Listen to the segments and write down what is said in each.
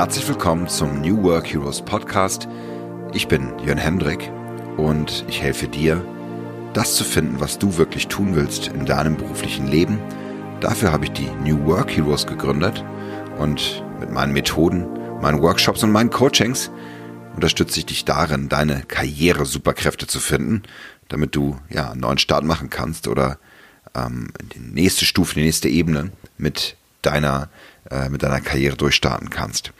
Herzlich willkommen zum New Work Heroes Podcast. Ich bin Jörn Hendrik und ich helfe dir, das zu finden, was du wirklich tun willst in deinem beruflichen Leben. Dafür habe ich die New Work Heroes gegründet und mit meinen Methoden, meinen Workshops und meinen Coachings unterstütze ich dich darin, deine Karriere-Superkräfte zu finden, damit du ja einen neuen Start machen kannst oder ähm, die nächste Stufe, die nächste Ebene mit deiner, äh, mit deiner Karriere durchstarten kannst.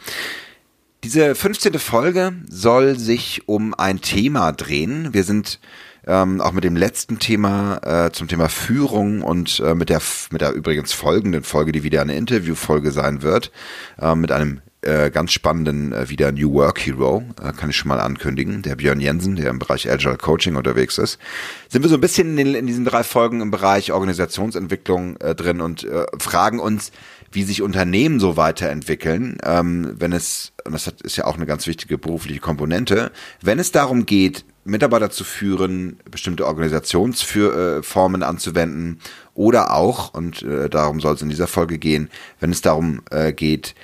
Diese 15. Folge soll sich um ein Thema drehen. Wir sind ähm, auch mit dem letzten Thema äh, zum Thema Führung und äh, mit der mit der übrigens folgenden Folge, die wieder eine Interviewfolge sein wird, äh, mit einem äh, ganz spannenden äh, wieder New Work Hero, äh, kann ich schon mal ankündigen, der Björn Jensen, der im Bereich Agile Coaching unterwegs ist. Sind wir so ein bisschen in, in diesen drei Folgen im Bereich Organisationsentwicklung äh, drin und äh, fragen uns, wie sich Unternehmen so weiterentwickeln, ähm, wenn es, und das ist ja auch eine ganz wichtige berufliche Komponente, wenn es darum geht, Mitarbeiter zu führen, bestimmte Organisationsformen anzuwenden oder auch, und darum soll es in dieser Folge gehen, wenn es darum geht,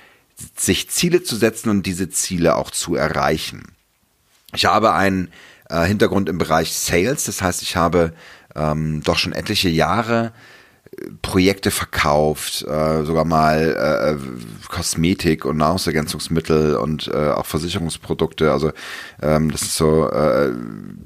sich Ziele zu setzen und diese Ziele auch zu erreichen. Ich habe einen äh, Hintergrund im Bereich Sales, das heißt, ich habe ähm, doch schon etliche Jahre Projekte verkauft, äh, sogar mal äh, Kosmetik und Nahrungsergänzungsmittel und äh, auch Versicherungsprodukte. Also ähm, das ist so äh,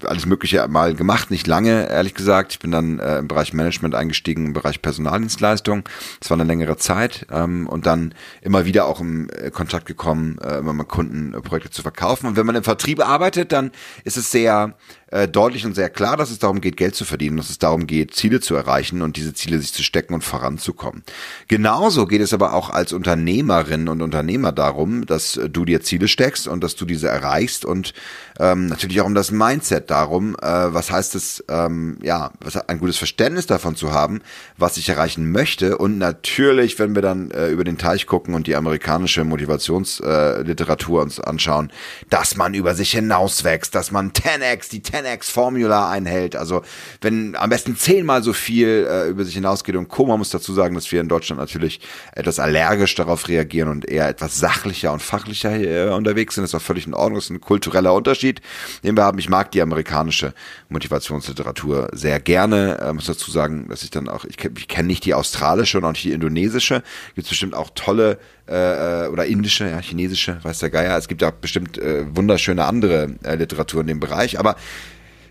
alles Mögliche mal gemacht, nicht lange, ehrlich gesagt. Ich bin dann äh, im Bereich Management eingestiegen, im Bereich Personaldienstleistung. Das war eine längere Zeit ähm, und dann immer wieder auch im äh, Kontakt gekommen, äh, immer mal Kundenprojekte äh, zu verkaufen. Und wenn man im Vertrieb arbeitet, dann ist es sehr äh, deutlich und sehr klar, dass es darum geht, Geld zu verdienen, dass es darum geht, Ziele zu erreichen und diese Ziele sich zu stecken und voranzukommen. Genauso geht es aber auch als Unternehmerin und Unternehmer darum, dass du dir Ziele steckst und dass du diese erreichst und ähm, natürlich auch um das Mindset darum, äh, was heißt es, ähm, ja, was, ein gutes Verständnis davon zu haben, was ich erreichen möchte und natürlich, wenn wir dann äh, über den Teich gucken und die amerikanische Motivationsliteratur äh, uns anschauen, dass man über sich hinauswächst, dass man 10x, die 10x-Formula einhält, also wenn am besten zehnmal so viel äh, über sich hinausgeht und Co. Muss dazu sagen, dass wir in Deutschland natürlich etwas allergisch darauf reagieren und eher etwas sachlicher und fachlicher äh, unterwegs sind, das ist auch völlig in Ordnung, das ist ein kultureller Unterschied den wir haben. Ich mag die amerikanische Motivationsliteratur sehr gerne. Ich muss dazu sagen, dass ich dann auch, ich, ich kenne nicht die australische und auch nicht die indonesische. Gibt es bestimmt auch tolle äh, oder indische, ja, chinesische, weiß der Geier. Es gibt auch bestimmt äh, wunderschöne andere äh, Literatur in dem Bereich. Aber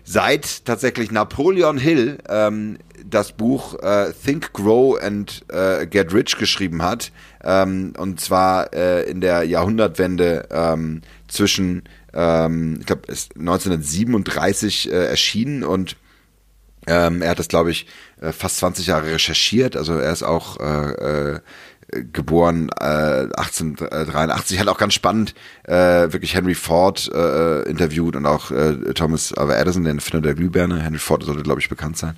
seit tatsächlich Napoleon Hill ähm, das Buch äh, Think, Grow and äh, Get Rich geschrieben hat, ähm, und zwar äh, in der Jahrhundertwende ähm, zwischen ähm, ich glaube, ist 1937 äh, erschienen und ähm, er hat das, glaube ich, äh, fast 20 Jahre recherchiert. Also er ist auch äh, äh, geboren äh, 1883, hat auch ganz spannend äh, wirklich Henry Ford äh, interviewt und auch äh, Thomas Alva Edison, den Erfinder der Glühbirne. Henry Ford sollte, glaube ich, bekannt sein.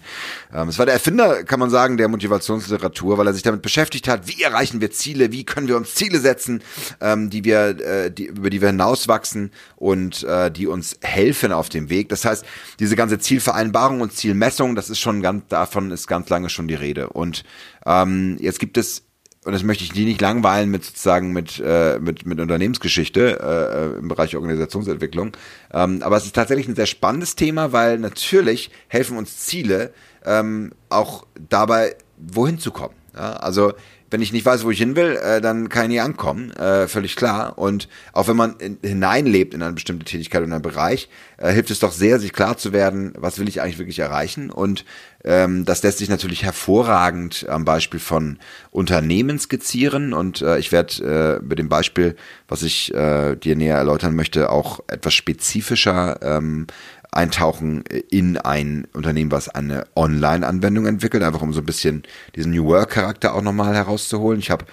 Ähm, es war der Erfinder, kann man sagen, der Motivationsliteratur, weil er sich damit beschäftigt hat, wie erreichen wir Ziele, wie können wir uns Ziele setzen, ähm, die wir, äh, die, über die wir hinauswachsen und äh, die uns helfen auf dem Weg. Das heißt, diese ganze Zielvereinbarung und Zielmessung, das ist schon ganz, davon ist ganz lange schon die Rede. Und ähm, jetzt gibt es und das möchte ich die nicht langweilen mit sozusagen mit äh, mit mit Unternehmensgeschichte äh, im Bereich Organisationsentwicklung. Ähm, aber es ist tatsächlich ein sehr spannendes Thema, weil natürlich helfen uns Ziele ähm, auch dabei, wohin zu kommen. Ja? Also wenn ich nicht weiß, wo ich hin will, äh, dann kann ich nie ankommen, äh, völlig klar. Und auch wenn man in, hineinlebt in eine bestimmte Tätigkeit oder einen Bereich, äh, hilft es doch sehr, sich klar zu werden, was will ich eigentlich wirklich erreichen. Und ähm, das lässt sich natürlich hervorragend am Beispiel von Unternehmen skizzieren. Und äh, ich werde äh, mit dem Beispiel, was ich äh, dir näher erläutern möchte, auch etwas spezifischer ähm, eintauchen in ein Unternehmen, was eine Online-Anwendung entwickelt, einfach um so ein bisschen diesen New Work-Charakter auch nochmal herauszuholen. Ich habe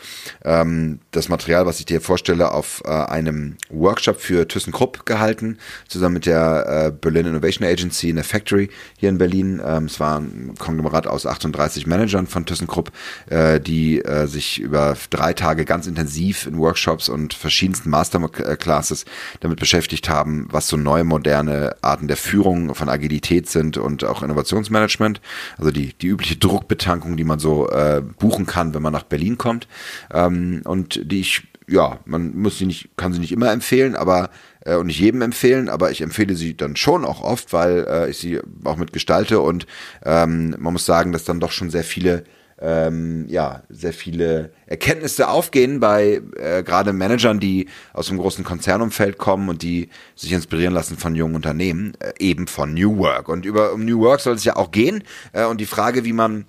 ähm, das Material, was ich dir vorstelle, auf äh, einem Workshop für ThyssenKrupp gehalten, zusammen mit der äh, Berlin Innovation Agency in der Factory hier in Berlin. Ähm, es war ein Konglomerat aus 38 Managern von ThyssenKrupp, äh, die äh, sich über drei Tage ganz intensiv in Workshops und verschiedensten Masterclasses damit beschäftigt haben, was so neue moderne Arten der Führung von Agilität sind und auch Innovationsmanagement. Also die, die übliche Druckbetankung, die man so äh, buchen kann, wenn man nach Berlin kommt. Ähm, und die ich ja, man muss sie nicht, kann sie nicht immer empfehlen, aber äh, und nicht jedem empfehlen, aber ich empfehle sie dann schon auch oft, weil äh, ich sie auch mit gestalte und ähm, man muss sagen, dass dann doch schon sehr viele ähm, ja, sehr viele Erkenntnisse aufgehen bei äh, gerade Managern, die aus einem großen Konzernumfeld kommen und die sich inspirieren lassen von jungen Unternehmen, äh, eben von New Work. Und über um New Work soll es ja auch gehen. Äh, und die Frage, wie man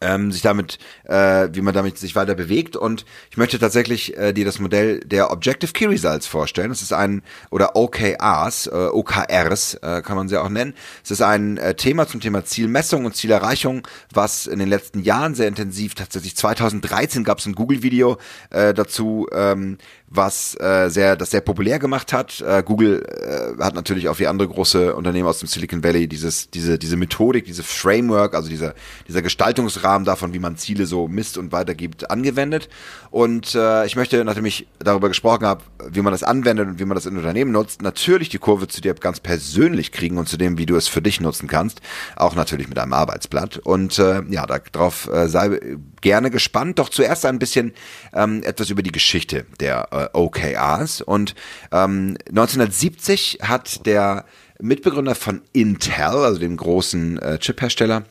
ähm, sich damit, äh, wie man damit sich weiter bewegt. Und ich möchte tatsächlich äh, dir das Modell der Objective Key Results vorstellen. Das ist ein, oder OKRs, äh, OKRs äh, kann man sie auch nennen. Es ist ein äh, Thema zum Thema Zielmessung und Zielerreichung, was in den letzten Jahren sehr intensiv, tatsächlich 2013 gab es ein Google-Video äh, dazu, ähm, was äh, sehr, das sehr populär gemacht hat. Äh, Google äh, hat natürlich auch wie andere große Unternehmen aus dem Silicon Valley dieses, diese, diese Methodik, diese Framework, also dieser, dieser Gestaltungsrahmen davon, wie man Ziele so misst und weitergibt, angewendet. Und äh, ich möchte, nachdem ich darüber gesprochen habe, wie man das anwendet und wie man das in Unternehmen nutzt, natürlich die Kurve zu dir ganz persönlich kriegen und zu dem, wie du es für dich nutzen kannst, auch natürlich mit einem Arbeitsblatt. Und äh, ja, darauf äh, sei gerne gespannt. Doch zuerst ein bisschen ähm, etwas über die Geschichte der äh, OKRs. Und ähm, 1970 hat der Mitbegründer von Intel, also dem großen äh, Chiphersteller,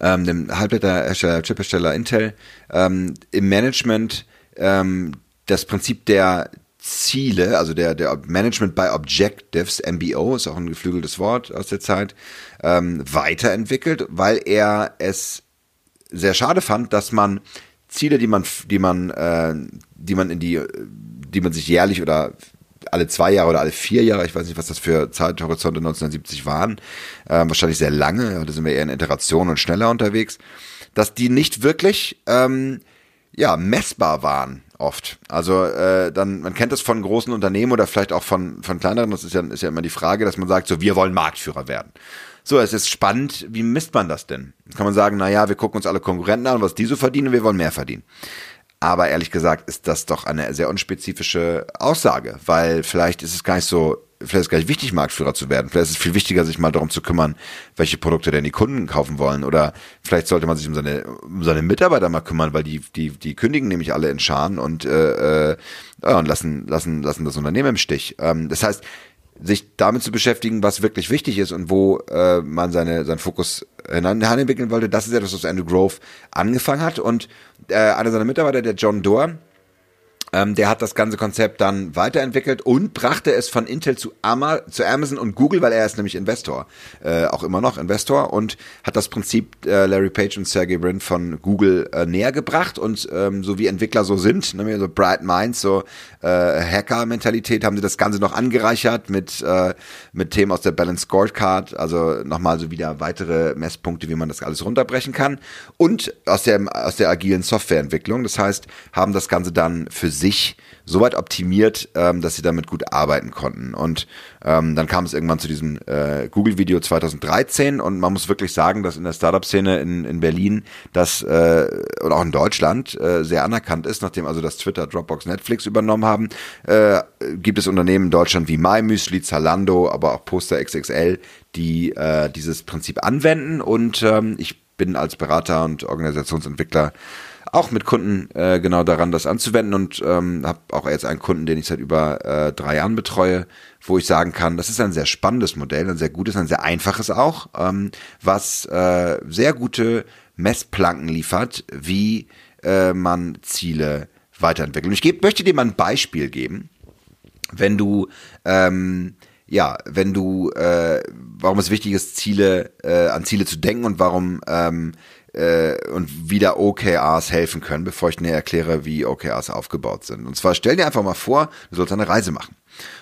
ähm, dem Halbleiterhersteller, Chiphersteller Intel, ähm, im Management ähm, das Prinzip der Ziele, also der, der Management by Objectives, MBO, ist auch ein geflügeltes Wort aus der Zeit, ähm, weiterentwickelt, weil er es sehr schade fand, dass man Ziele, die man, die man, äh, die man in die, die man sich jährlich oder alle zwei Jahre oder alle vier Jahre, ich weiß nicht, was das für Zeithorizonte 1970 waren, äh, wahrscheinlich sehr lange, da sind wir eher in Iteration und schneller unterwegs, dass die nicht wirklich ähm, ja messbar waren oft. Also äh, dann, man kennt das von großen Unternehmen oder vielleicht auch von von kleineren. Das ist ja ist ja immer die Frage, dass man sagt, so wir wollen Marktführer werden. So, es ist spannend, wie misst man das denn? Jetzt kann man sagen, na ja, wir gucken uns alle Konkurrenten an, was die so verdienen, wir wollen mehr verdienen. Aber ehrlich gesagt ist das doch eine sehr unspezifische Aussage, weil vielleicht ist es gar nicht so, vielleicht ist es gar nicht wichtig, Marktführer zu werden. Vielleicht ist es viel wichtiger, sich mal darum zu kümmern, welche Produkte denn die Kunden kaufen wollen. Oder vielleicht sollte man sich um seine, um seine Mitarbeiter mal kümmern, weil die, die, die kündigen nämlich alle in Scharen und, äh, äh, und lassen, lassen, lassen das Unternehmen im Stich. Ähm, das heißt, sich damit zu beschäftigen, was wirklich wichtig ist und wo äh, man seine, seinen Fokus hineinentwickeln wollte. Das ist etwas, was Andrew Grove angefangen hat. Und äh, einer seiner Mitarbeiter, der John Doerr, ähm, der hat das ganze Konzept dann weiterentwickelt und brachte es von Intel zu, Ama zu Amazon und Google, weil er ist nämlich Investor, äh, auch immer noch Investor und hat das Prinzip äh, Larry Page und Sergey Brin von Google äh, näher gebracht und ähm, so wie Entwickler so sind, ne, so Bright Minds, so äh, Hacker-Mentalität, haben sie das Ganze noch angereichert mit äh, mit Themen aus der Balance Scorecard, also nochmal so wieder weitere Messpunkte, wie man das alles runterbrechen kann und aus der aus der agilen Softwareentwicklung. Das heißt, haben das Ganze dann für sich so weit optimiert, ähm, dass sie damit gut arbeiten konnten. Und ähm, dann kam es irgendwann zu diesem äh, Google-Video 2013 und man muss wirklich sagen, dass in der Startup-Szene in, in Berlin das äh, oder auch in Deutschland äh, sehr anerkannt ist, nachdem also das Twitter, Dropbox, Netflix übernommen haben, äh, gibt es Unternehmen in Deutschland wie MyMüsli, Zalando, aber auch Poster XXL, die äh, dieses Prinzip anwenden und ähm, ich bin als Berater und Organisationsentwickler auch mit Kunden äh, genau daran, das anzuwenden und ähm, habe auch jetzt einen Kunden, den ich seit über äh, drei Jahren betreue, wo ich sagen kann, das ist ein sehr spannendes Modell, ein sehr gutes, ein sehr einfaches auch, ähm, was äh, sehr gute Messplanken liefert, wie äh, man Ziele weiterentwickelt. Und ich geb, möchte dir mal ein Beispiel geben, wenn du ähm, ja, wenn du, äh, warum es wichtig ist, Ziele, äh, an Ziele zu denken und warum ähm, äh, und wie da OKRs helfen können, bevor ich näher erkläre, wie OKRs aufgebaut sind. Und zwar stell dir einfach mal vor, du sollst eine Reise machen.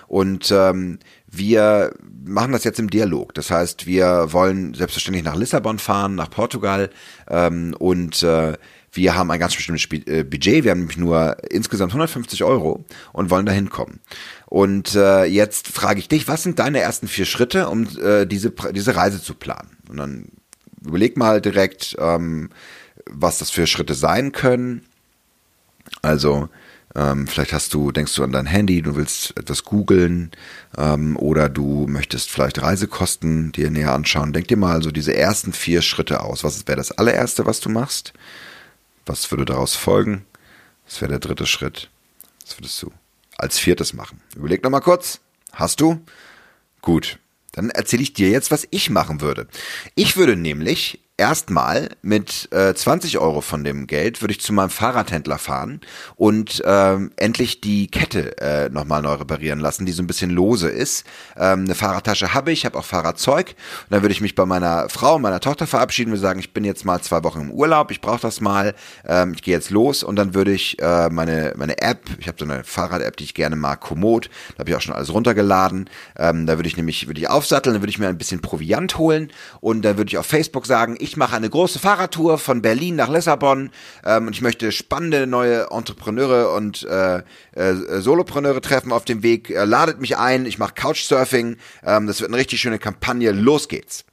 Und ähm, wir machen das jetzt im Dialog. Das heißt, wir wollen selbstverständlich nach Lissabon fahren, nach Portugal ähm, und äh, wir haben ein ganz bestimmtes äh, Budget. Wir haben nämlich nur insgesamt 150 Euro und wollen da hinkommen. Und äh, jetzt frage ich dich, was sind deine ersten vier Schritte, um äh, diese, diese Reise zu planen? Und dann überleg mal direkt, ähm, was das für Schritte sein können. Also ähm, vielleicht hast du, denkst du an dein Handy, du willst etwas googeln ähm, oder du möchtest vielleicht Reisekosten dir näher anschauen. Denk dir mal so diese ersten vier Schritte aus. Was wäre das allererste, was du machst? Was würde daraus folgen? Was wäre der dritte Schritt? Was würdest du als viertes machen? Überleg noch mal kurz. Hast du? Gut. Dann erzähle ich dir jetzt, was ich machen würde. Ich würde nämlich erstmal mit äh, 20 Euro von dem Geld würde ich zu meinem Fahrradhändler fahren und ähm, endlich die Kette äh, nochmal neu reparieren lassen, die so ein bisschen lose ist. Ähm, eine Fahrradtasche habe ich, habe auch Fahrradzeug. Und dann würde ich mich bei meiner Frau und meiner Tochter verabschieden und sagen, ich bin jetzt mal zwei Wochen im Urlaub, ich brauche das mal, ähm, ich gehe jetzt los und dann würde ich äh, meine, meine App, ich habe so eine Fahrrad-App, die ich gerne mag, Komoot, da habe ich auch schon alles runtergeladen. Ähm, da würde ich nämlich, würde ich aufsatteln, dann würde ich mir ein bisschen Proviant holen und dann würde ich auf Facebook sagen, ich mache eine große Fahrradtour von Berlin nach Lissabon ähm, und ich möchte spannende neue Entrepreneure und äh, äh, Solopreneure treffen auf dem Weg. Äh, ladet mich ein, ich mache Couchsurfing. Ähm, das wird eine richtig schöne Kampagne. Los geht's.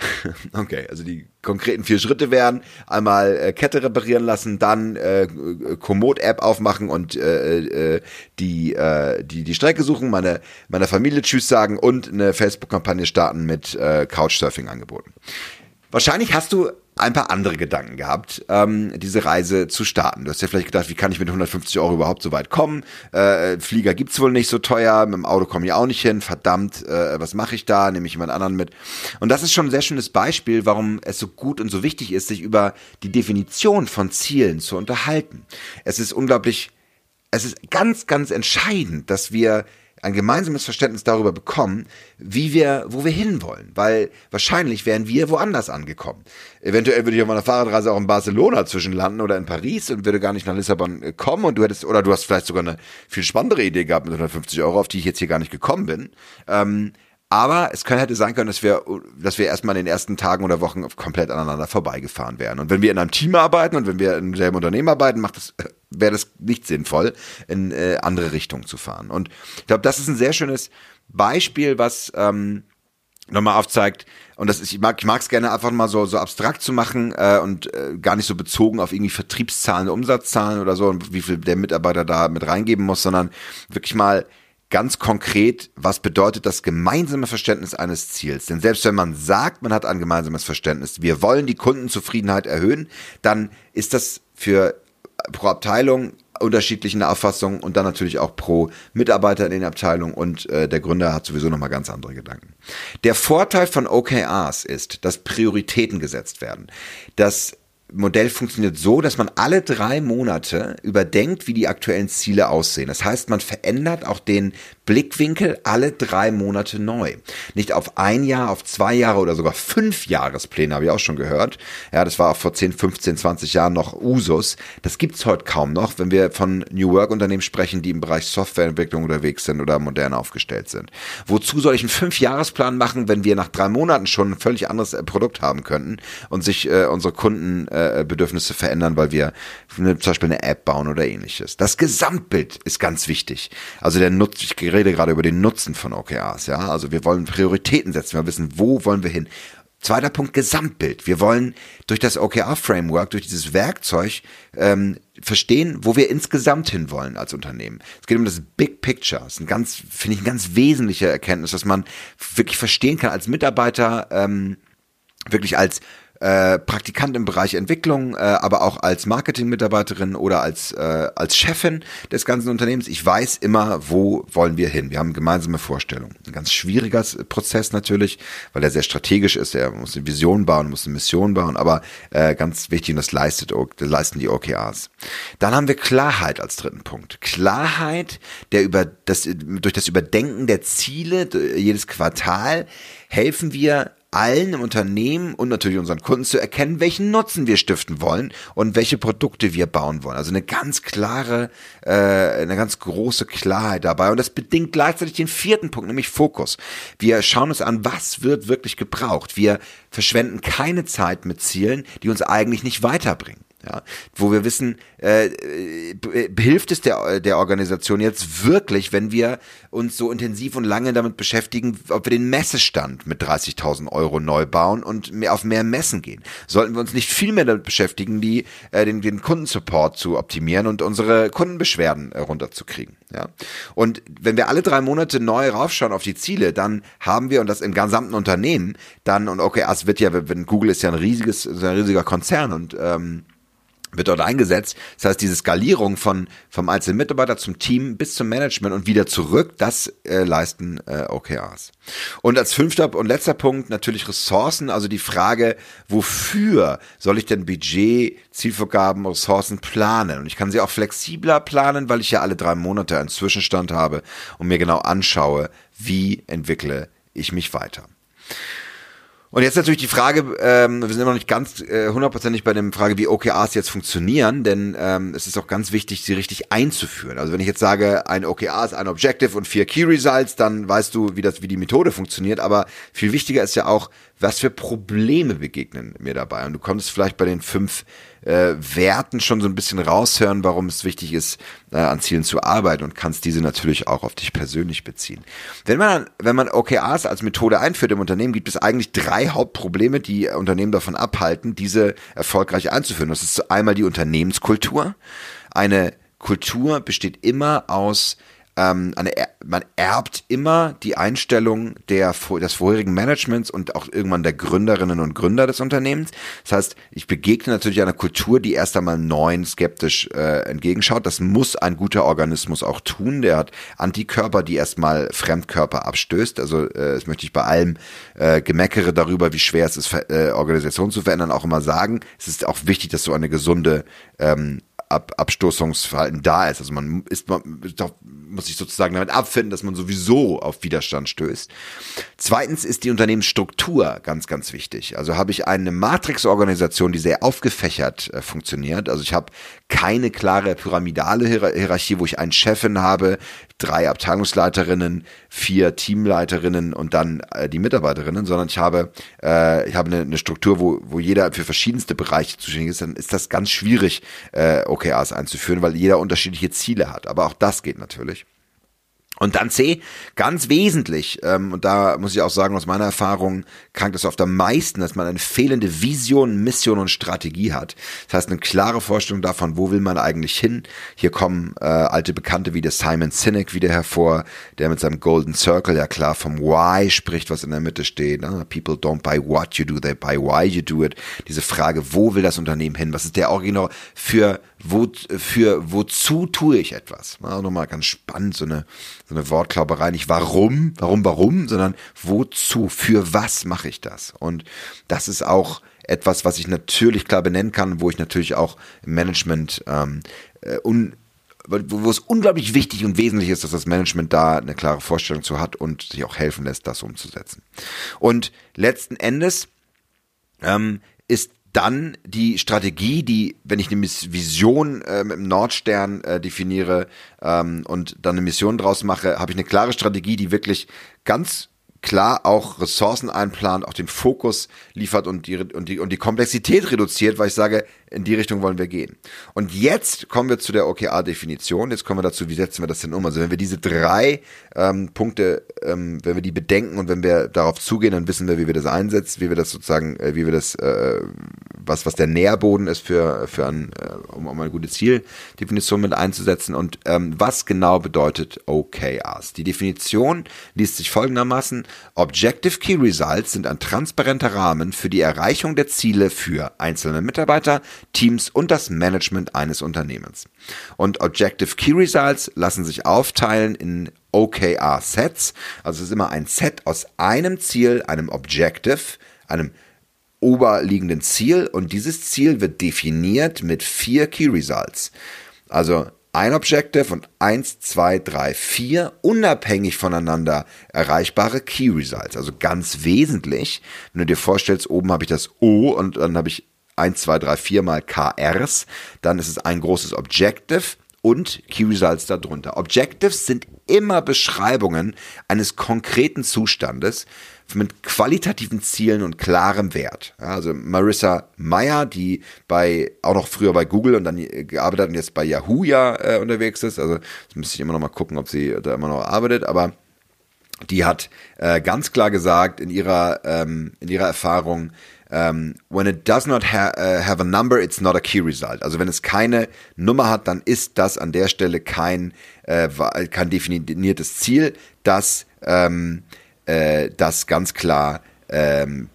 okay, also die konkreten vier Schritte wären einmal äh, Kette reparieren lassen, dann äh, Komoot-App aufmachen und äh, äh, die, äh, die die Strecke suchen, meine meiner Familie Tschüss sagen und eine Facebook-Kampagne starten mit äh, Couchsurfing-Angeboten. Wahrscheinlich hast du ein paar andere Gedanken gehabt, ähm, diese Reise zu starten. Du hast ja vielleicht gedacht, wie kann ich mit 150 Euro überhaupt so weit kommen? Äh, Flieger gibt's wohl nicht so teuer, mit dem Auto komme ich auch nicht hin. Verdammt, äh, was mache ich da? Nehme ich jemand anderen mit? Und das ist schon ein sehr schönes Beispiel, warum es so gut und so wichtig ist, sich über die Definition von Zielen zu unterhalten. Es ist unglaublich, es ist ganz, ganz entscheidend, dass wir ein gemeinsames Verständnis darüber bekommen, wie wir, wo wir hinwollen. Weil wahrscheinlich wären wir woanders angekommen. Eventuell würde ich auf meiner Fahrradreise auch in Barcelona zwischenlanden oder in Paris und würde gar nicht nach Lissabon äh, kommen und du hättest, oder du hast vielleicht sogar eine viel spannendere Idee gehabt mit 150 Euro, auf die ich jetzt hier gar nicht gekommen bin. Ähm, aber es könnte hätte sein können, dass wir, dass wir erstmal in den ersten Tagen oder Wochen komplett aneinander vorbeigefahren wären. Und wenn wir in einem Team arbeiten und wenn wir in demselben Unternehmen arbeiten, macht das, wäre das nicht sinnvoll, in äh, andere Richtungen zu fahren. Und ich glaube, das ist ein sehr schönes Beispiel, was ähm, nochmal aufzeigt, und das ist, ich mag, ich mag es gerne einfach mal so, so abstrakt zu machen äh, und äh, gar nicht so bezogen auf irgendwie Vertriebszahlen, Umsatzzahlen oder so und wie viel der Mitarbeiter da mit reingeben muss, sondern wirklich mal ganz konkret, was bedeutet das gemeinsame Verständnis eines Ziels? Denn selbst wenn man sagt, man hat ein gemeinsames Verständnis, wir wollen die Kundenzufriedenheit erhöhen, dann ist das für pro Abteilung unterschiedlichen Auffassungen und dann natürlich auch pro Mitarbeiter in den Abteilungen und äh, der Gründer hat sowieso nochmal ganz andere Gedanken. Der Vorteil von OKRs ist, dass Prioritäten gesetzt werden, dass Modell funktioniert so, dass man alle drei Monate überdenkt, wie die aktuellen Ziele aussehen. Das heißt, man verändert auch den Blickwinkel alle drei Monate neu. Nicht auf ein Jahr, auf zwei Jahre oder sogar fünf Jahrespläne, habe ich auch schon gehört. Ja, das war auch vor 10, 15, 20 Jahren noch Usus. Das gibt's heute kaum noch, wenn wir von New Work Unternehmen sprechen, die im Bereich Softwareentwicklung unterwegs sind oder modern aufgestellt sind. Wozu soll ich einen Fünfjahresplan machen, wenn wir nach drei Monaten schon ein völlig anderes äh, Produkt haben könnten und sich äh, unsere Kundenbedürfnisse äh, verändern, weil wir zum Beispiel eine App bauen oder ähnliches. Das Gesamtbild ist ganz wichtig. Also der Nutz, ich rede gerade über den Nutzen von OKRs, ja. Also wir wollen Prioritäten setzen, wir wissen, wo wollen wir hin. Zweiter Punkt, Gesamtbild. Wir wollen durch das OKR-Framework, durch dieses Werkzeug ähm, verstehen, wo wir insgesamt hinwollen als Unternehmen. Es geht um das Big Picture. Das ist ein ganz, finde ich, eine ganz wesentliche Erkenntnis, dass man wirklich verstehen kann als Mitarbeiter, ähm, wirklich als äh, Praktikant im Bereich Entwicklung, äh, aber auch als Marketingmitarbeiterin oder als, äh, als Chefin des ganzen Unternehmens. Ich weiß immer, wo wollen wir hin. Wir haben gemeinsame Vorstellungen. Ein ganz schwieriger Prozess natürlich, weil er sehr strategisch ist. Er muss eine Vision bauen, muss eine Mission bauen, aber äh, ganz wichtig, und das leistet, leisten die OKRs. Dann haben wir Klarheit als dritten Punkt. Klarheit, der über das, durch das Überdenken der Ziele jedes Quartal helfen wir allen im Unternehmen und natürlich unseren Kunden zu erkennen, welchen Nutzen wir stiften wollen und welche Produkte wir bauen wollen. Also eine ganz klare, äh, eine ganz große Klarheit dabei. Und das bedingt gleichzeitig den vierten Punkt, nämlich Fokus. Wir schauen uns an, was wird wirklich gebraucht. Wir verschwenden keine Zeit mit Zielen, die uns eigentlich nicht weiterbringen. Ja, wo wir wissen, äh, hilft es der, der Organisation jetzt wirklich, wenn wir uns so intensiv und lange damit beschäftigen, ob wir den Messestand mit 30.000 Euro neu bauen und mehr auf mehr Messen gehen? Sollten wir uns nicht viel mehr damit beschäftigen, die, äh, den, den Kundensupport zu optimieren und unsere Kundenbeschwerden äh, runterzukriegen? Ja, und wenn wir alle drei Monate neu raufschauen auf die Ziele, dann haben wir und das im gesamten Unternehmen dann und okay, es wird ja, wenn Google ist ja ein riesiges, ein riesiger Konzern und ähm, wird dort eingesetzt. Das heißt, diese Skalierung von vom einzelnen Mitarbeiter zum Team bis zum Management und wieder zurück, das äh, leisten äh, OKRs. Und als fünfter und letzter Punkt natürlich Ressourcen, also die Frage, wofür soll ich denn Budget, Zielvorgaben, Ressourcen planen? Und ich kann sie auch flexibler planen, weil ich ja alle drei Monate einen Zwischenstand habe und mir genau anschaue, wie entwickle ich mich weiter. Und jetzt natürlich die Frage, ähm, wir sind immer noch nicht ganz äh, hundertprozentig äh, bei der Frage, wie OKRs jetzt funktionieren, denn ähm, es ist auch ganz wichtig, sie richtig einzuführen. Also wenn ich jetzt sage, ein OKR ist ein Objective und vier Key Results, dann weißt du, wie das, wie die Methode funktioniert. Aber viel wichtiger ist ja auch, was für Probleme begegnen mir dabei. Und du kommst vielleicht bei den fünf äh, Werten schon so ein bisschen raushören, warum es wichtig ist, äh, an Zielen zu arbeiten und kannst diese natürlich auch auf dich persönlich beziehen. Wenn man, wenn man OKRs als Methode einführt im Unternehmen, gibt es eigentlich drei Hauptprobleme, die Unternehmen davon abhalten, diese erfolgreich einzuführen. Das ist einmal die Unternehmenskultur. Eine Kultur besteht immer aus ähm, eine, man erbt immer die Einstellung der, des vorherigen Managements und auch irgendwann der Gründerinnen und Gründer des Unternehmens. Das heißt, ich begegne natürlich einer Kultur, die erst einmal neuen skeptisch äh, entgegenschaut. Das muss ein guter Organismus auch tun. Der hat Antikörper, die erstmal Fremdkörper abstößt. Also äh, das möchte ich bei allem äh, Gemeckere darüber, wie schwer es ist, äh, Organisationen zu verändern, auch immer sagen. Es ist auch wichtig, dass so eine gesunde ähm, Ab Abstoßungsverhalten da ist. Also man ist, man muss sich sozusagen damit abfinden, dass man sowieso auf Widerstand stößt. Zweitens ist die Unternehmensstruktur ganz, ganz wichtig. Also habe ich eine Matrix-Organisation, die sehr aufgefächert äh, funktioniert. Also ich habe keine klare pyramidale Hierarchie, wo ich einen Chefin habe, drei Abteilungsleiterinnen, vier Teamleiterinnen und dann äh, die Mitarbeiterinnen, sondern ich habe, äh, ich habe eine, eine Struktur, wo, wo jeder für verschiedenste Bereiche zuständig ist, dann ist das ganz schwierig, äh, OKRs einzuführen, weil jeder unterschiedliche Ziele hat. Aber auch das geht natürlich. Und dann C, ganz wesentlich, ähm, und da muss ich auch sagen, aus meiner Erfahrung krankt es oft am meisten, dass man eine fehlende Vision, Mission und Strategie hat. Das heißt, eine klare Vorstellung davon, wo will man eigentlich hin. Hier kommen äh, alte Bekannte wie der Simon Sinek wieder hervor, der mit seinem Golden Circle ja klar vom Why spricht, was in der Mitte steht. Ne? People don't buy what you do, they buy why you do it. Diese Frage, wo will das Unternehmen hin? Was ist der Original für wo, für wozu tue ich etwas? Auch nochmal ganz spannend, so eine, so eine Wortklauberei, nicht warum, warum, warum, sondern wozu, für was mache ich das? Und das ist auch etwas, was ich natürlich klar benennen kann, wo ich natürlich auch im Management ähm, äh, un, wo es unglaublich wichtig und wesentlich ist, dass das Management da eine klare Vorstellung zu hat und sich auch helfen lässt, das umzusetzen. Und letzten Endes ähm, ist dann die Strategie, die, wenn ich eine Vision äh, mit dem Nordstern äh, definiere ähm, und dann eine Mission draus mache, habe ich eine klare Strategie, die wirklich ganz klar auch Ressourcen einplant, auch den Fokus liefert und die, und die, und die Komplexität reduziert, weil ich sage, in die Richtung wollen wir gehen. Und jetzt kommen wir zu der OKR-Definition. Jetzt kommen wir dazu, wie setzen wir das denn um? Also wenn wir diese drei ähm, Punkte, ähm, wenn wir die bedenken und wenn wir darauf zugehen, dann wissen wir, wie wir das einsetzen, wie wir das sozusagen, äh, wie wir das, äh, was, was der Nährboden ist für, für ein, äh, um, um eine gute Zieldefinition mit einzusetzen und ähm, was genau bedeutet OKRs. Die Definition liest sich folgendermaßen, Objective Key Results sind ein transparenter Rahmen für die Erreichung der Ziele für einzelne Mitarbeiter, Teams und das Management eines Unternehmens. Und Objective Key Results lassen sich aufteilen in OKR Sets. Also es ist immer ein Set aus einem Ziel, einem Objective, einem oberliegenden Ziel und dieses Ziel wird definiert mit vier Key Results. Also ein Objective und eins, zwei, drei, vier unabhängig voneinander erreichbare Key Results. Also ganz wesentlich, wenn du dir vorstellst, oben habe ich das O und dann habe ich 1, 2, 3, 4 mal KRs, dann ist es ein großes Objective und Key Results darunter. Objectives sind immer Beschreibungen eines konkreten Zustandes mit qualitativen Zielen und klarem Wert. Also Marissa Meyer, die bei auch noch früher bei Google und dann gearbeitet und jetzt bei Yahoo ja äh, unterwegs ist. Also das müsste ich immer noch mal gucken, ob sie da immer noch arbeitet. Aber die hat äh, ganz klar gesagt in ihrer ähm, in ihrer Erfahrung, um, ähm, when it does not ha uh, have a number, it's not a key result. Also wenn es keine Nummer hat, dann ist das an der Stelle kein, äh, kein definiertes Ziel, das, ähm, äh, das ganz klar ähm,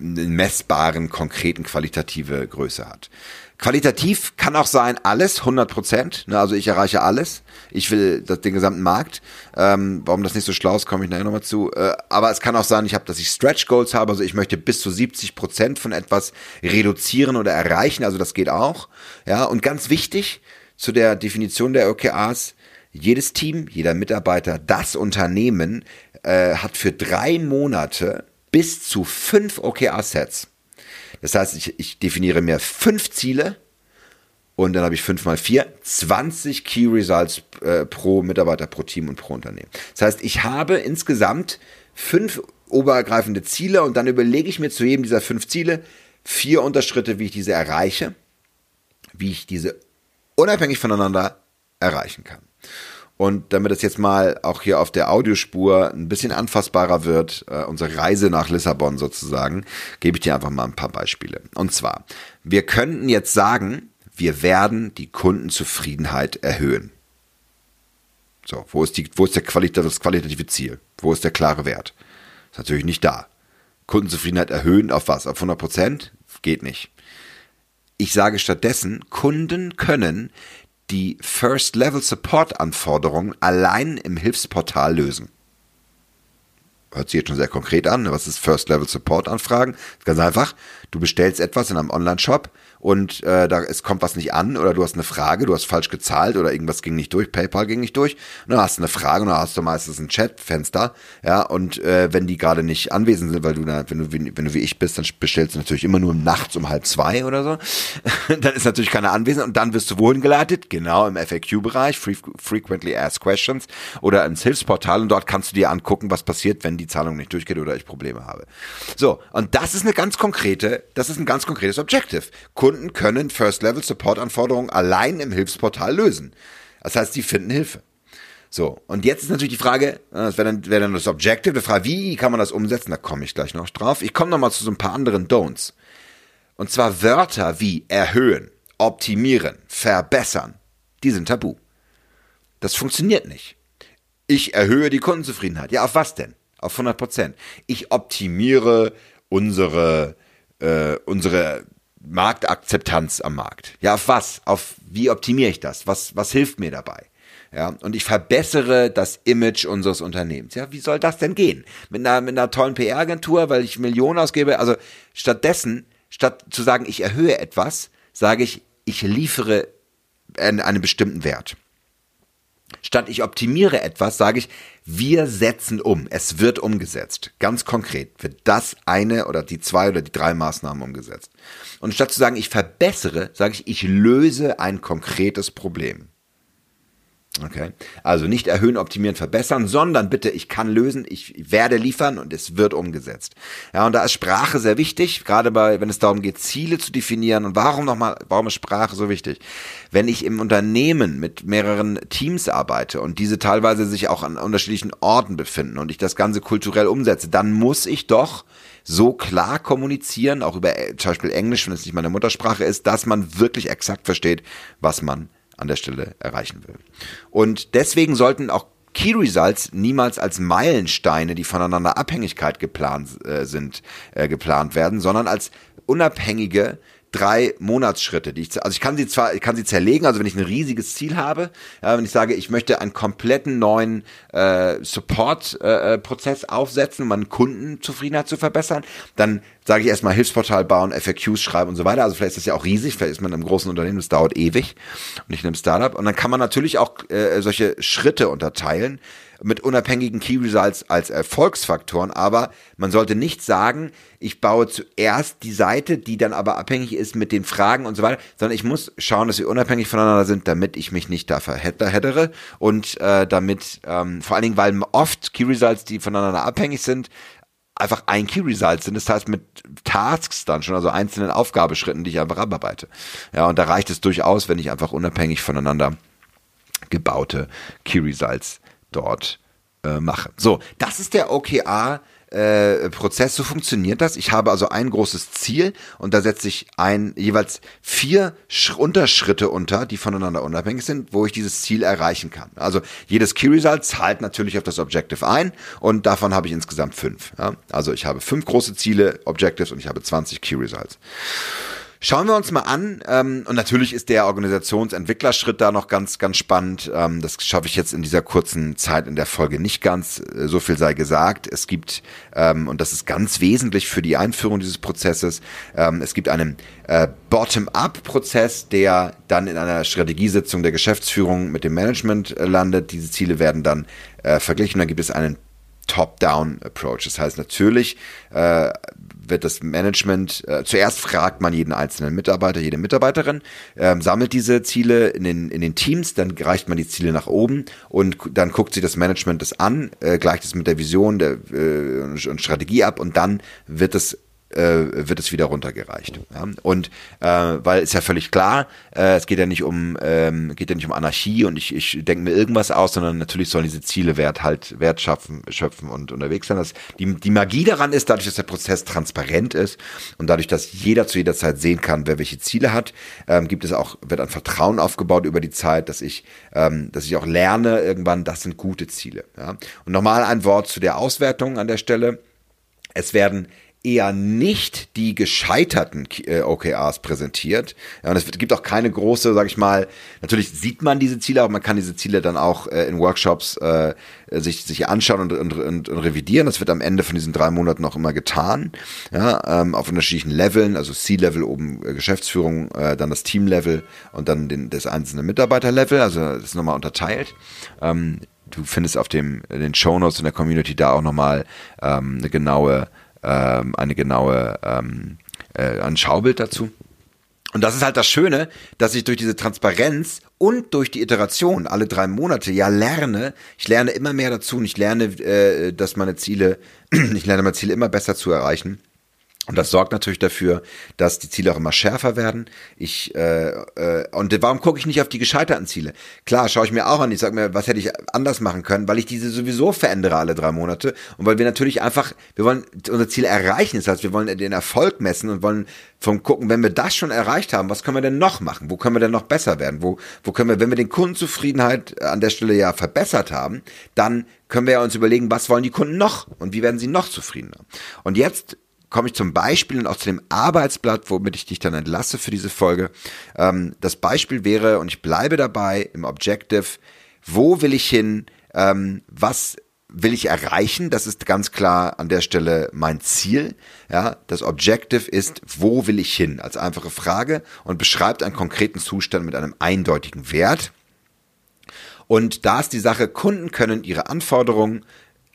messbaren, konkreten, qualitative Größe hat. Qualitativ kann auch sein alles, 100 Prozent. Ne, also ich erreiche alles. Ich will das, den gesamten Markt. Ähm, warum das nicht so schlau ist, komme ich nachher nochmal zu. Äh, aber es kann auch sein, ich habe, dass ich Stretch Goals habe. Also ich möchte bis zu 70 Prozent von etwas reduzieren oder erreichen. Also das geht auch. Ja, und ganz wichtig zu der Definition der OKRs. Jedes Team, jeder Mitarbeiter, das Unternehmen äh, hat für drei Monate bis zu fünf OKR-Sets. Das heißt, ich, ich definiere mir fünf Ziele und dann habe ich fünf mal vier, 20 Key Results äh, pro Mitarbeiter, pro Team und pro Unternehmen. Das heißt, ich habe insgesamt fünf obergreifende Ziele und dann überlege ich mir zu jedem dieser fünf Ziele vier Unterschritte, wie ich diese erreiche, wie ich diese unabhängig voneinander erreichen kann. Und damit es jetzt mal auch hier auf der Audiospur ein bisschen anfassbarer wird, äh, unsere Reise nach Lissabon sozusagen, gebe ich dir einfach mal ein paar Beispiele. Und zwar, wir könnten jetzt sagen, wir werden die Kundenzufriedenheit erhöhen. So, wo ist, die, wo ist der Qualit das qualitative Ziel? Wo ist der klare Wert? Ist natürlich nicht da. Kundenzufriedenheit erhöhen auf was? Auf 100 Prozent? Geht nicht. Ich sage stattdessen, Kunden können die First-Level-Support-Anforderungen allein im Hilfsportal lösen. Hört sich jetzt schon sehr konkret an. Was ist First-Level-Support-Anfragen? Ganz einfach. Du bestellst etwas in einem Online-Shop und äh, da es kommt was nicht an oder du hast eine Frage, du hast falsch gezahlt oder irgendwas ging nicht durch, PayPal ging nicht durch und dann hast du eine Frage und dann hast du meistens ein Chatfenster, ja und äh, wenn die gerade nicht anwesend sind, weil du da, wenn du wenn du wie ich bist, dann bestellst du natürlich immer nur nachts um halb zwei oder so, dann ist natürlich keiner anwesend und dann wirst du wohin geleitet? Genau im FAQ-Bereich, Frequently Asked Questions oder ins Hilfsportal und dort kannst du dir angucken, was passiert, wenn die Zahlung nicht durchgeht oder ich Probleme habe. So und das ist eine ganz konkrete, das ist ein ganz konkretes Objective. Kunden können First-Level-Support-Anforderungen allein im Hilfsportal lösen. Das heißt, sie finden Hilfe. So, und jetzt ist natürlich die Frage, äh, das wäre dann, wär dann das Objective, die Frage, wie kann man das umsetzen? Da komme ich gleich noch drauf. Ich komme nochmal zu so ein paar anderen Don'ts. Und zwar Wörter wie erhöhen, optimieren, verbessern, die sind tabu. Das funktioniert nicht. Ich erhöhe die Kundenzufriedenheit. Ja, auf was denn? Auf 100 Prozent. Ich optimiere unsere, äh, unsere Marktakzeptanz am Markt. Ja, auf was? Auf wie optimiere ich das? Was, was hilft mir dabei? Ja, und ich verbessere das Image unseres Unternehmens. Ja, wie soll das denn gehen? Mit einer, mit einer tollen PR-Agentur, weil ich Millionen ausgebe. Also stattdessen, statt zu sagen, ich erhöhe etwas, sage ich, ich liefere einen, einen bestimmten Wert. Statt ich optimiere etwas, sage ich, wir setzen um. Es wird umgesetzt. Ganz konkret wird das eine oder die zwei oder die drei Maßnahmen umgesetzt. Und statt zu sagen, ich verbessere, sage ich, ich löse ein konkretes Problem. Okay. Also nicht erhöhen, optimieren, verbessern, sondern bitte, ich kann lösen, ich werde liefern und es wird umgesetzt. Ja, und da ist Sprache sehr wichtig, gerade bei, wenn es darum geht, Ziele zu definieren. Und warum nochmal, warum ist Sprache so wichtig? Wenn ich im Unternehmen mit mehreren Teams arbeite und diese teilweise sich auch an unterschiedlichen Orten befinden und ich das Ganze kulturell umsetze, dann muss ich doch so klar kommunizieren, auch über zum Beispiel Englisch, wenn es nicht meine Muttersprache ist, dass man wirklich exakt versteht, was man an der Stelle erreichen will. Und deswegen sollten auch Key Results niemals als Meilensteine, die voneinander Abhängigkeit geplant äh, sind, äh, geplant werden, sondern als unabhängige drei Monatsschritte, die ich, also ich kann sie zwar, ich kann sie zerlegen, also wenn ich ein riesiges Ziel habe, ja, wenn ich sage, ich möchte einen kompletten neuen äh, Support-Prozess äh, aufsetzen, um meine Kundenzufriedenheit zu verbessern, dann sage ich erstmal Hilfsportal bauen, FAQs schreiben und so weiter. Also vielleicht ist das ja auch riesig, vielleicht ist man in einem großen Unternehmen, das dauert ewig und nicht in einem Startup. Und dann kann man natürlich auch äh, solche Schritte unterteilen mit unabhängigen Key Results als Erfolgsfaktoren, aber man sollte nicht sagen, ich baue zuerst die Seite, die dann aber abhängig ist mit den Fragen und so weiter, sondern ich muss schauen, dass wir unabhängig voneinander sind, damit ich mich nicht da verheddere und äh, damit, ähm, vor allen Dingen, weil oft Key Results, die voneinander abhängig sind, einfach ein Key Result sind. Das heißt mit Tasks dann schon, also einzelnen Aufgabeschritten, die ich einfach abarbeite. Ja, und da reicht es durchaus, wenn ich einfach unabhängig voneinander gebaute Key Results dort äh, mache. So, das ist der OKR äh, Prozess, so funktioniert das. Ich habe also ein großes Ziel und da setze ich ein jeweils vier Sch Unterschritte unter, die voneinander unabhängig sind, wo ich dieses Ziel erreichen kann. Also jedes Key Result zahlt natürlich auf das Objective ein und davon habe ich insgesamt fünf. Ja? Also ich habe fünf große Ziele, Objectives und ich habe 20 Key Results. Schauen wir uns mal an. Ähm, und natürlich ist der Organisationsentwicklerschritt da noch ganz, ganz spannend. Ähm, das schaffe ich jetzt in dieser kurzen Zeit in der Folge nicht ganz. Äh, so viel sei gesagt. Es gibt, ähm, und das ist ganz wesentlich für die Einführung dieses Prozesses, ähm, es gibt einen äh, Bottom-up-Prozess, der dann in einer Strategiesitzung der Geschäftsführung mit dem Management äh, landet. Diese Ziele werden dann äh, verglichen. Dann gibt es einen Top-Down-Approach. Das heißt, natürlich äh, wird das Management, äh, zuerst fragt man jeden einzelnen Mitarbeiter, jede Mitarbeiterin, ähm, sammelt diese Ziele in den, in den Teams, dann reicht man die Ziele nach oben und dann guckt sich das Management das an, äh, gleicht es mit der Vision der, äh, und Strategie ab und dann wird es äh, wird es wieder runtergereicht. Ja? Und äh, weil ist ja völlig klar, äh, es geht ja nicht um ähm, geht ja nicht um Anarchie und ich, ich denke mir irgendwas aus, sondern natürlich sollen diese Ziele Wert halt Wert schaffen, schöpfen und unterwegs sein. Das, die, die Magie daran ist, dadurch, dass der Prozess transparent ist und dadurch, dass jeder zu jeder Zeit sehen kann, wer welche Ziele hat, ähm, gibt es auch wird ein Vertrauen aufgebaut über die Zeit, dass ich ähm, dass ich auch lerne irgendwann, das sind gute Ziele. Ja? Und nochmal ein Wort zu der Auswertung an der Stelle. Es werden eher nicht die gescheiterten äh, OKRs präsentiert. Ja, und es gibt auch keine große, sag ich mal, natürlich sieht man diese Ziele, aber man kann diese Ziele dann auch äh, in Workshops äh, sich, sich anschauen und, und, und, und revidieren. Das wird am Ende von diesen drei Monaten noch immer getan, ja, ähm, auf unterschiedlichen Leveln, also C-Level oben äh, Geschäftsführung, äh, dann das Team-Level und dann den, das einzelne Mitarbeiter-Level, also das ist nochmal unterteilt. Ähm, du findest auf dem, den Shownotes in der Community da auch nochmal ähm, eine genaue ähm, eine genaue ähm, äh, ein Schaubild dazu. Und das ist halt das Schöne, dass ich durch diese Transparenz und durch die Iteration alle drei Monate ja lerne. Ich lerne immer mehr dazu und ich lerne, äh, dass meine Ziele, ich lerne meine Ziele immer besser zu erreichen. Und das sorgt natürlich dafür, dass die Ziele auch immer schärfer werden. Ich äh, äh, und warum gucke ich nicht auf die gescheiterten Ziele? Klar, schaue ich mir auch an. Ich sage mir, was hätte ich anders machen können, weil ich diese sowieso verändere alle drei Monate und weil wir natürlich einfach, wir wollen unser Ziel erreichen. Das heißt, wir wollen den Erfolg messen und wollen vom gucken, wenn wir das schon erreicht haben, was können wir denn noch machen? Wo können wir denn noch besser werden? Wo wo können wir, wenn wir den Kundenzufriedenheit an der Stelle ja verbessert haben, dann können wir uns überlegen, was wollen die Kunden noch und wie werden sie noch zufriedener? Und jetzt komme ich zum Beispiel und auch zu dem Arbeitsblatt, womit ich dich dann entlasse für diese Folge. Ähm, das Beispiel wäre, und ich bleibe dabei im Objective, wo will ich hin, ähm, was will ich erreichen? Das ist ganz klar an der Stelle mein Ziel. Ja, das Objective ist, wo will ich hin? Als einfache Frage und beschreibt einen konkreten Zustand mit einem eindeutigen Wert. Und da ist die Sache, Kunden können ihre Anforderungen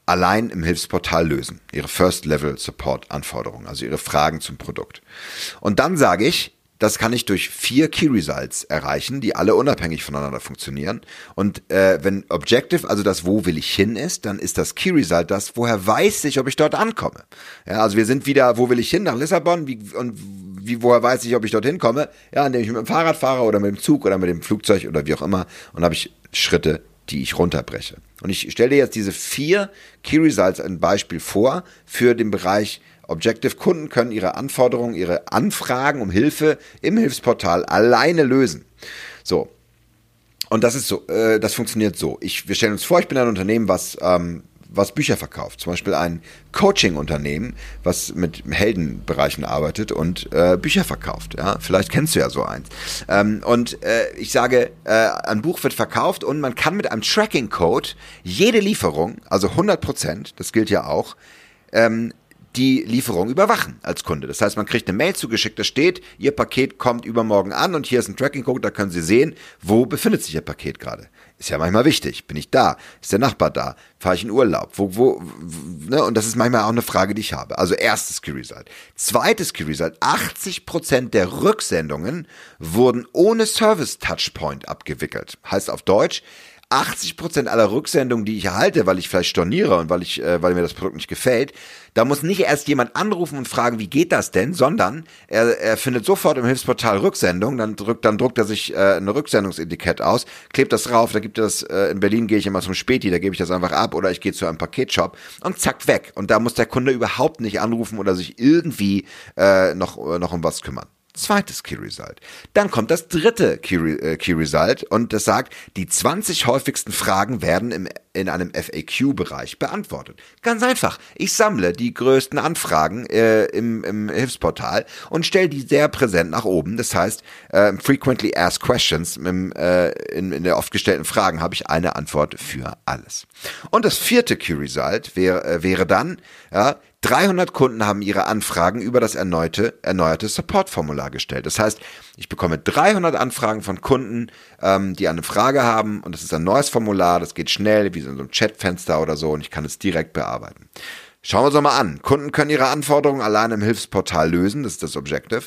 allein im Hilfsportal lösen. Ihre First-Level-Support-Anforderungen, also ihre Fragen zum Produkt. Und dann sage ich, das kann ich durch vier Key Results erreichen, die alle unabhängig voneinander funktionieren. Und äh, wenn Objective, also das Wo will ich hin ist, dann ist das Key Result das, woher weiß ich, ob ich dort ankomme. Ja, also wir sind wieder, wo will ich hin? Nach Lissabon. Wie, und wie, woher weiß ich, ob ich dorthin komme? Ja, indem ich mit dem Fahrrad fahre oder mit dem Zug oder mit dem Flugzeug oder wie auch immer. Und habe ich Schritte die ich runterbreche. Und ich stelle jetzt diese vier Key Results ein Beispiel vor für den Bereich Objective. Kunden können ihre Anforderungen, ihre Anfragen um Hilfe im Hilfsportal alleine lösen. So. Und das ist so, äh, das funktioniert so. Ich, wir stellen uns vor, ich bin ein Unternehmen, was ähm, was Bücher verkauft. Zum Beispiel ein Coaching-Unternehmen, was mit Heldenbereichen arbeitet und äh, Bücher verkauft. Ja? Vielleicht kennst du ja so eins. Ähm, und äh, ich sage, äh, ein Buch wird verkauft und man kann mit einem Tracking-Code jede Lieferung, also 100 Prozent, das gilt ja auch, ähm, die Lieferung überwachen als Kunde. Das heißt, man kriegt eine Mail zugeschickt, da steht, Ihr Paket kommt übermorgen an und hier ist ein Tracking-Code, da können Sie sehen, wo befindet sich Ihr Paket gerade. Ist ja manchmal wichtig. Bin ich da? Ist der Nachbar da? Fahre ich in Urlaub? Wo, wo, ne? Und das ist manchmal auch eine Frage, die ich habe. Also erstes Key Result. Zweites Key Result. 80% der Rücksendungen wurden ohne Service Touchpoint abgewickelt. Heißt auf Deutsch, 80% aller Rücksendungen, die ich erhalte, weil ich vielleicht storniere und weil ich, äh, weil mir das Produkt nicht gefällt, da muss nicht erst jemand anrufen und fragen, wie geht das denn, sondern er, er findet sofort im Hilfsportal Rücksendung, dann drückt, dann druckt er sich äh, eine Rücksendungsetikett aus, klebt das drauf, da gibt das, äh, in Berlin gehe ich immer zum Späti, da gebe ich das einfach ab oder ich gehe zu einem Paketshop und zack, weg. Und da muss der Kunde überhaupt nicht anrufen oder sich irgendwie äh, noch, äh, noch um was kümmern zweites Key Result. Dann kommt das dritte Key, äh, Key Result und das sagt, die 20 häufigsten Fragen werden im, in einem FAQ-Bereich beantwortet. Ganz einfach. Ich sammle die größten Anfragen äh, im, im Hilfsportal und stelle die sehr präsent nach oben. Das heißt, äh, frequently asked questions, im, äh, in, in der oft gestellten Fragen habe ich eine Antwort für alles. Und das vierte Key Result wäre, äh, wäre dann, ja, 300 Kunden haben ihre Anfragen über das erneute, erneuerte Support-Formular gestellt. Das heißt, ich bekomme 300 Anfragen von Kunden, ähm, die eine Frage haben und das ist ein neues Formular, das geht schnell, wie so ein Chatfenster oder so und ich kann es direkt bearbeiten. Schauen wir uns doch mal an. Kunden können ihre Anforderungen allein im Hilfsportal lösen, das ist das Objective.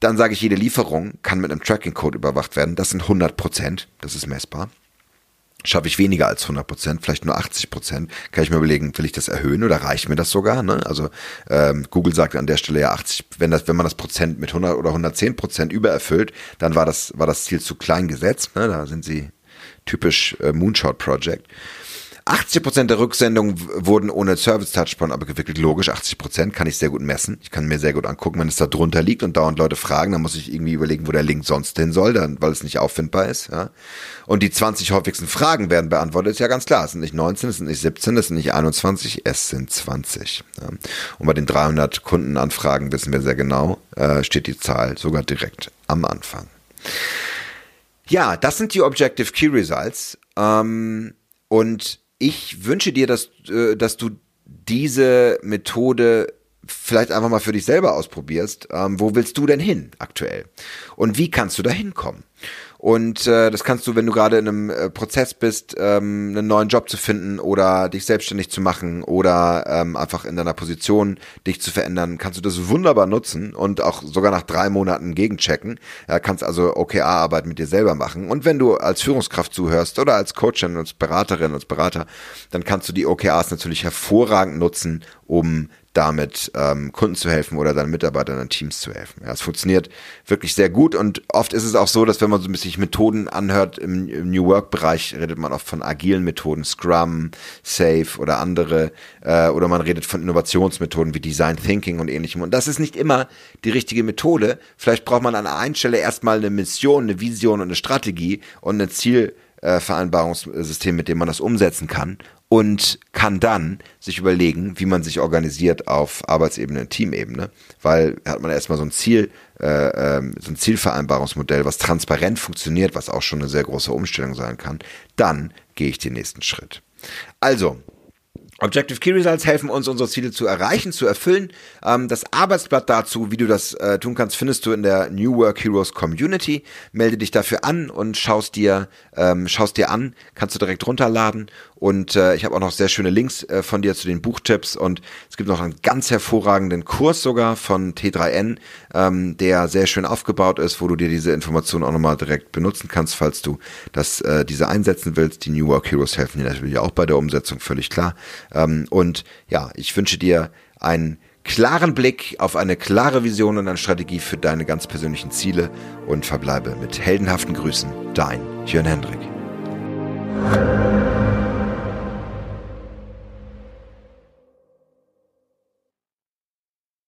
Dann sage ich, jede Lieferung kann mit einem Tracking-Code überwacht werden. Das sind 100 Prozent, das ist messbar schaffe ich weniger als 100 Prozent, vielleicht nur 80 Prozent, kann ich mir überlegen, will ich das erhöhen oder reicht mir das sogar? Ne? Also ähm, Google sagt an der Stelle ja 80, wenn das, wenn man das Prozent mit 100 oder 110 Prozent übererfüllt, dann war das war das Ziel zu klein gesetzt. Ne? Da sind sie typisch äh, Moonshot Project. 80% der Rücksendungen wurden ohne Service-Touchpoint aber gewickelt. Logisch, 80% kann ich sehr gut messen. Ich kann mir sehr gut angucken, wenn es da drunter liegt und dauernd Leute fragen, dann muss ich irgendwie überlegen, wo der Link sonst hin soll, dann, weil es nicht auffindbar ist. Ja. Und die 20 häufigsten Fragen werden beantwortet, ist ja ganz klar. Es sind nicht 19, es sind nicht 17, es sind nicht 21, es sind 20. Ja. Und bei den 300 Kundenanfragen wissen wir sehr genau, äh, steht die Zahl sogar direkt am Anfang. Ja, das sind die Objective Key Results. Ähm, und ich wünsche dir, dass, äh, dass du diese Methode vielleicht einfach mal für dich selber ausprobierst. Ähm, wo willst du denn hin aktuell? Und wie kannst du da hinkommen? Und äh, das kannst du, wenn du gerade in einem äh, Prozess bist, ähm, einen neuen Job zu finden oder dich selbstständig zu machen oder ähm, einfach in deiner Position dich zu verändern, kannst du das wunderbar nutzen und auch sogar nach drei Monaten gegenchecken. Ja, kannst also OKR-Arbeit mit dir selber machen. Und wenn du als Führungskraft zuhörst oder als Coachin, als Beraterin, als Berater, dann kannst du die OKRs natürlich hervorragend nutzen, um damit ähm, Kunden zu helfen oder deinen Mitarbeitern und Teams zu helfen. Ja, es funktioniert wirklich sehr gut und oft ist es auch so, dass wenn man so ein bisschen Methoden anhört im, im New Work Bereich, redet man oft von agilen Methoden, Scrum, Safe oder andere äh, oder man redet von Innovationsmethoden wie Design Thinking und ähnlichem und das ist nicht immer die richtige Methode. Vielleicht braucht man an einer Stelle erstmal eine Mission, eine Vision und eine Strategie und ein Ziel äh, Vereinbarungssystem, mit dem man das umsetzen kann und kann dann sich überlegen, wie man sich organisiert auf Arbeitsebene und Teamebene, weil hat man erstmal so ein Ziel, äh, ähm, so ein Zielvereinbarungsmodell, was transparent funktioniert, was auch schon eine sehr große Umstellung sein kann, dann gehe ich den nächsten Schritt. Also, Objective Key Results helfen uns, unsere Ziele zu erreichen, zu erfüllen. Ähm, das Arbeitsblatt dazu, wie du das äh, tun kannst, findest du in der New Work Heroes Community. Melde dich dafür an und schaust dir, ähm, schaust dir an, kannst du direkt runterladen. Und äh, ich habe auch noch sehr schöne Links äh, von dir zu den Buchtipps und es gibt noch einen ganz hervorragenden Kurs sogar von T3N, ähm, der sehr schön aufgebaut ist, wo du dir diese Informationen auch nochmal direkt benutzen kannst, falls du das äh, diese einsetzen willst. Die New Work Heroes helfen dir natürlich auch bei der Umsetzung, völlig klar. Ähm, und ja, ich wünsche dir einen klaren Blick auf eine klare Vision und eine Strategie für deine ganz persönlichen Ziele und verbleibe mit heldenhaften Grüßen, dein Jörn Hendrik.